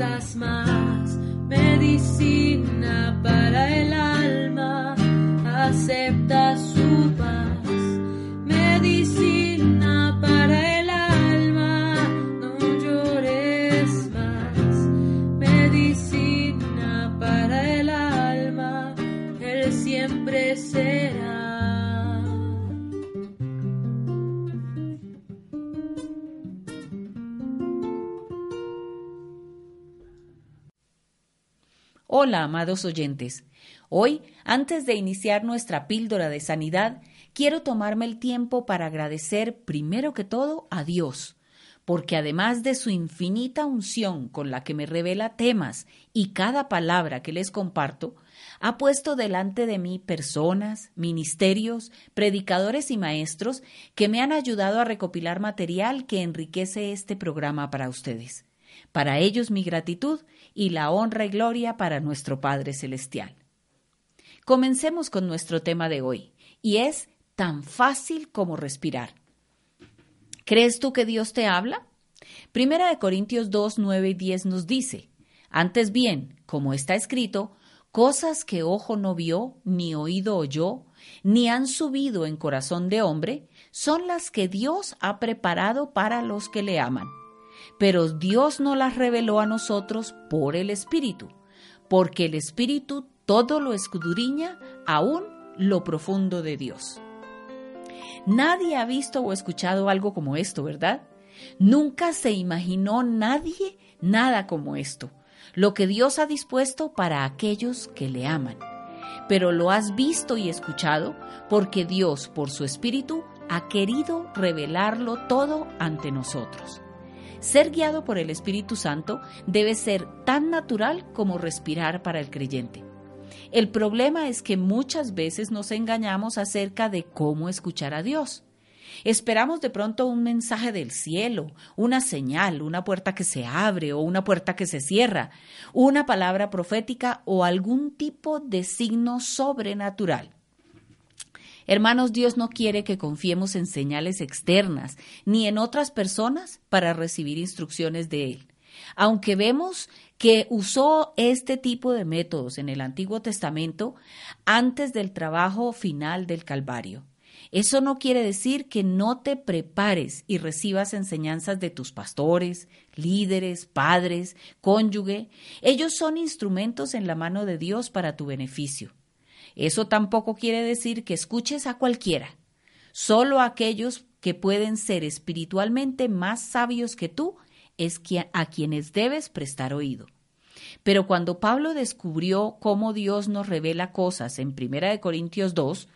fantasma. Hola, amados oyentes. Hoy, antes de iniciar nuestra píldora de sanidad, quiero tomarme el tiempo para agradecer primero que todo a Dios, porque además de su infinita unción con la que me revela temas y cada palabra que les comparto, ha puesto delante de mí personas, ministerios, predicadores y maestros que me han ayudado a recopilar material que enriquece este programa para ustedes. Para ellos mi gratitud y la honra y gloria para nuestro Padre Celestial. Comencemos con nuestro tema de hoy, y es tan fácil como respirar. ¿Crees tú que Dios te habla? Primera de Corintios 2, 9 y 10 nos dice, antes bien, como está escrito, cosas que ojo no vio, ni oído oyó, ni han subido en corazón de hombre, son las que Dios ha preparado para los que le aman pero Dios no las reveló a nosotros por el Espíritu, porque el Espíritu todo lo escudriña, aún lo profundo de Dios. Nadie ha visto o escuchado algo como esto, ¿verdad? Nunca se imaginó nadie nada como esto, lo que Dios ha dispuesto para aquellos que le aman. Pero lo has visto y escuchado porque Dios, por su Espíritu, ha querido revelarlo todo ante nosotros. Ser guiado por el Espíritu Santo debe ser tan natural como respirar para el creyente. El problema es que muchas veces nos engañamos acerca de cómo escuchar a Dios. Esperamos de pronto un mensaje del cielo, una señal, una puerta que se abre o una puerta que se cierra, una palabra profética o algún tipo de signo sobrenatural. Hermanos, Dios no quiere que confiemos en señales externas ni en otras personas para recibir instrucciones de Él. Aunque vemos que usó este tipo de métodos en el Antiguo Testamento antes del trabajo final del Calvario. Eso no quiere decir que no te prepares y recibas enseñanzas de tus pastores, líderes, padres, cónyuge. Ellos son instrumentos en la mano de Dios para tu beneficio. Eso tampoco quiere decir que escuches a cualquiera, solo aquellos que pueden ser espiritualmente más sabios que tú es a quienes debes prestar oído. Pero cuando Pablo descubrió cómo Dios nos revela cosas en 1 Corintios 2,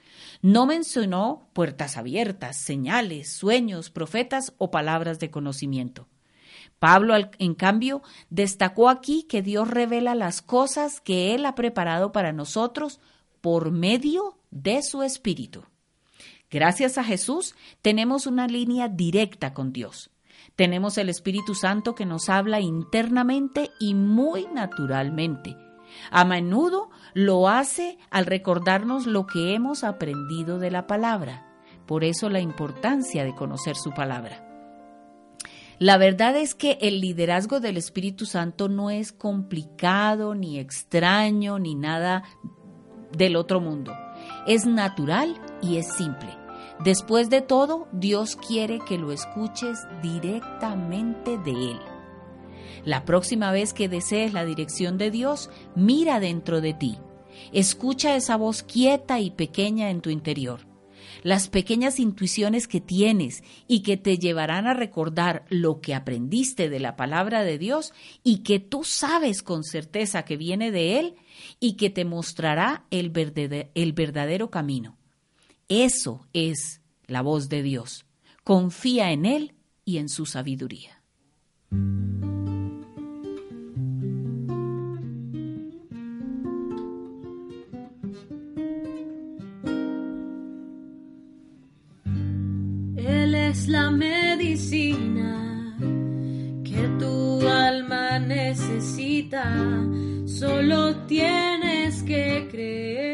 no mencionó puertas abiertas, señales, sueños, profetas o palabras de conocimiento. Pablo, en cambio, destacó aquí que Dios revela las cosas que Él ha preparado para nosotros por medio de su Espíritu. Gracias a Jesús tenemos una línea directa con Dios. Tenemos el Espíritu Santo que nos habla internamente y muy naturalmente. A menudo lo hace al recordarnos lo que hemos aprendido de la palabra. Por eso la importancia de conocer su palabra. La verdad es que el liderazgo del Espíritu Santo no es complicado, ni extraño, ni nada del otro mundo. Es natural y es simple. Después de todo, Dios quiere que lo escuches directamente de Él. La próxima vez que desees la dirección de Dios, mira dentro de ti. Escucha esa voz quieta y pequeña en tu interior. Las pequeñas intuiciones que tienes y que te llevarán a recordar lo que aprendiste de la palabra de Dios y que tú sabes con certeza que viene de Él y que te mostrará el verdadero, el verdadero camino. Eso es la voz de Dios. Confía en Él y en su sabiduría. Es la medicina que tu alma necesita. Solo tienes que creer